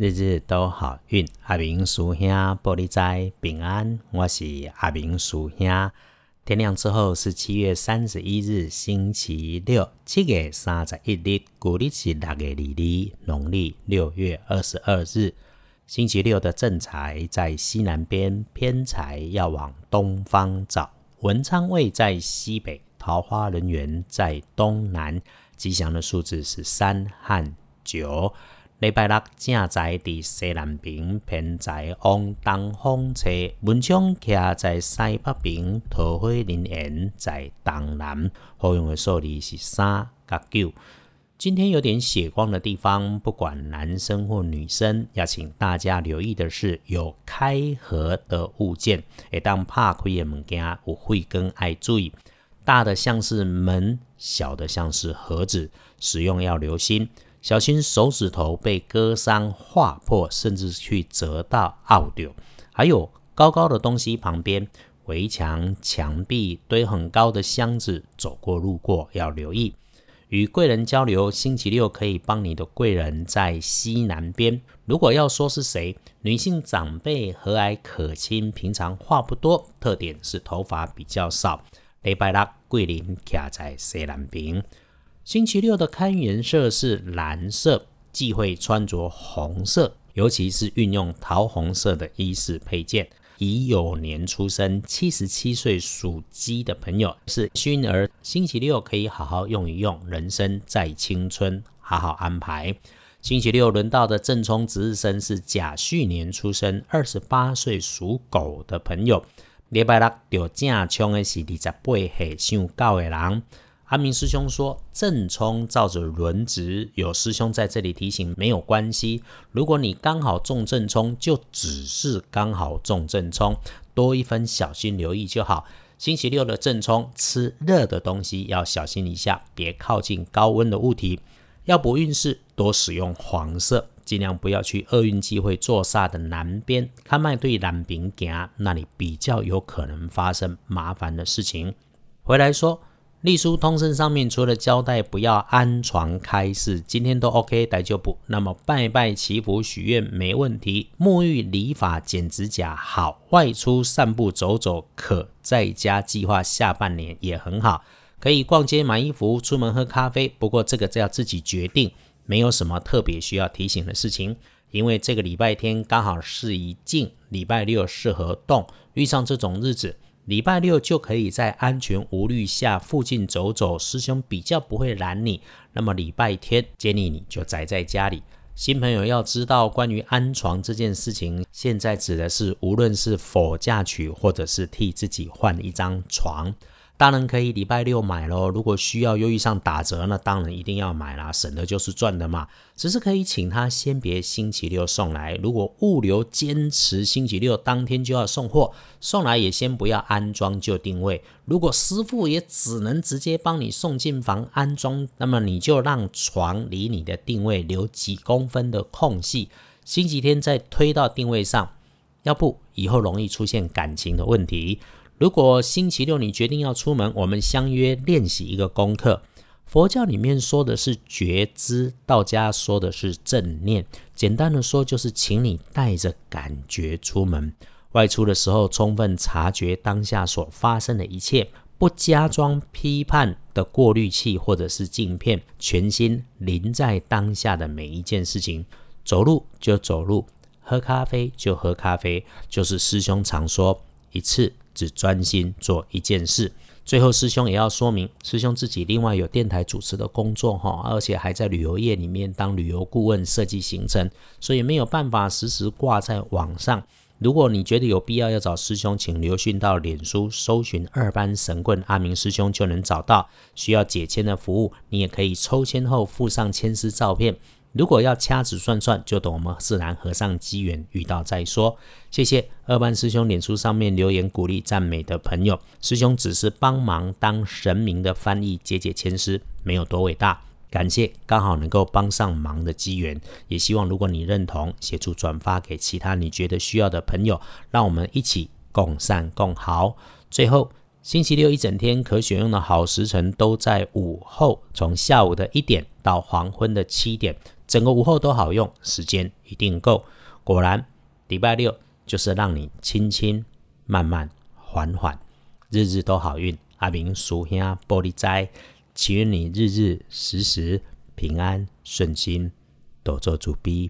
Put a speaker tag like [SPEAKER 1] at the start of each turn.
[SPEAKER 1] 日日都好运，阿明叔兄玻璃斋平安。我是阿明叔兄。天亮之后是七月三十一日，星期六。七月三十一日，古历是六月二日，农历六月二十二日。星期六的正财在西南边，偏财要往东方找。文昌位在西北，桃花人缘在东南。吉祥的数字是三和九。礼拜六正在伫西南边，偏在往东方侧。文昌徛在西北边，桃花林缘在东南。好用的数字是三甲九。今天有点血光的地方，不管男生或女生，要请大家留意的是有开合的物件，会当拍开的物件有会更爱注意。大的像是门，小的像是盒子，使用要留心。小心手指头被割伤、划破，甚至去折到、拗掉。还有高高的东西旁边，围墙、墙壁堆很高的箱子，走过路过要留意。与贵人交流，星期六可以帮你的贵人在西南边。如果要说是谁，女性长辈和蔼可亲，平常话不多，特点是头发比较少。礼拜六桂林卡在西南边。星期六的刊颜色是蓝色，忌讳穿着红色，尤其是运用桃红色的衣饰配件。乙酉年出生，七十七岁属鸡的朋友是幸运儿，星期六可以好好用一用，人生在青春，好好安排。星期六轮到的正冲值日生是甲戌年出生，二十八岁属狗的朋友。礼拜六就正冲的是二十八岁属狗的人。阿明师兄说：“正冲照着轮值，有师兄在这里提醒，没有关系。如果你刚好中正冲，就只是刚好中正冲，多一分小心留意就好。星期六的正冲，吃热的东西要小心一下，别靠近高温的物体。要不运势，多使用黄色，尽量不要去厄运机会坐煞的南边，看麦对南边行，那里比较有可能发生麻烦的事情。回来说。”隶书通身上面除了交代不要安床开市，今天都 OK，待就不。那么拜拜祈福许愿没问题，沐浴理发剪指甲好，外出散步走走可，在家计划下半年也很好，可以逛街买衣服，出门喝咖啡。不过这个要自己决定，没有什么特别需要提醒的事情，因为这个礼拜天刚好是一静，礼拜六适合动，遇上这种日子。礼拜六就可以在安全无虑下附近走走，师兄比较不会拦你。那么礼拜天建议你就宅在家里。新朋友要知道关于安床这件事情，现在指的是无论是否嫁娶，或者是替自己换一张床。当然可以礼拜六买咯。如果需要又遇上打折，那当然一定要买啦，省的就是赚的嘛。只是可以请他先别星期六送来，如果物流坚持星期六当天就要送货，送来也先不要安装就定位。如果师傅也只能直接帮你送进房安装，那么你就让床离你的定位留几公分的空隙，星期天再推到定位上，要不以后容易出现感情的问题。如果星期六你决定要出门，我们相约练习一个功课。佛教里面说的是觉知，道家说的是正念。简单的说，就是请你带着感觉出门。外出的时候，充分察觉当下所发生的一切，不加装批判的过滤器或者是镜片，全心临在当下的每一件事情。走路就走路，喝咖啡就喝咖啡，就是师兄常说一次。只专心做一件事。最后，师兄也要说明，师兄自己另外有电台主持的工作哈，而且还在旅游业里面当旅游顾问，设计行程，所以没有办法时时挂在网上。如果你觉得有必要要找师兄，请留讯到脸书搜寻二班神棍阿明师兄就能找到。需要解签的服务，你也可以抽签后附上签师照片。如果要掐指算算，就等我们自然和尚机缘遇到再说。谢谢二班师兄脸书上面留言鼓励赞美的朋友，师兄只是帮忙当神明的翻译，解解千丝，没有多伟大。感谢刚好能够帮上忙的机缘，也希望如果你认同，协助转发给其他你觉得需要的朋友，让我们一起共善共好。最后。星期六一整天可选用的好时辰都在午后，从下午的一点到黄昏的七点。整个午后都好用，时间一定够。果然，礼拜六就是让你轻轻、慢慢、缓缓，日日都好运。阿明叔兄玻璃斋，祈愿你日日时时平安顺心，多做主逼。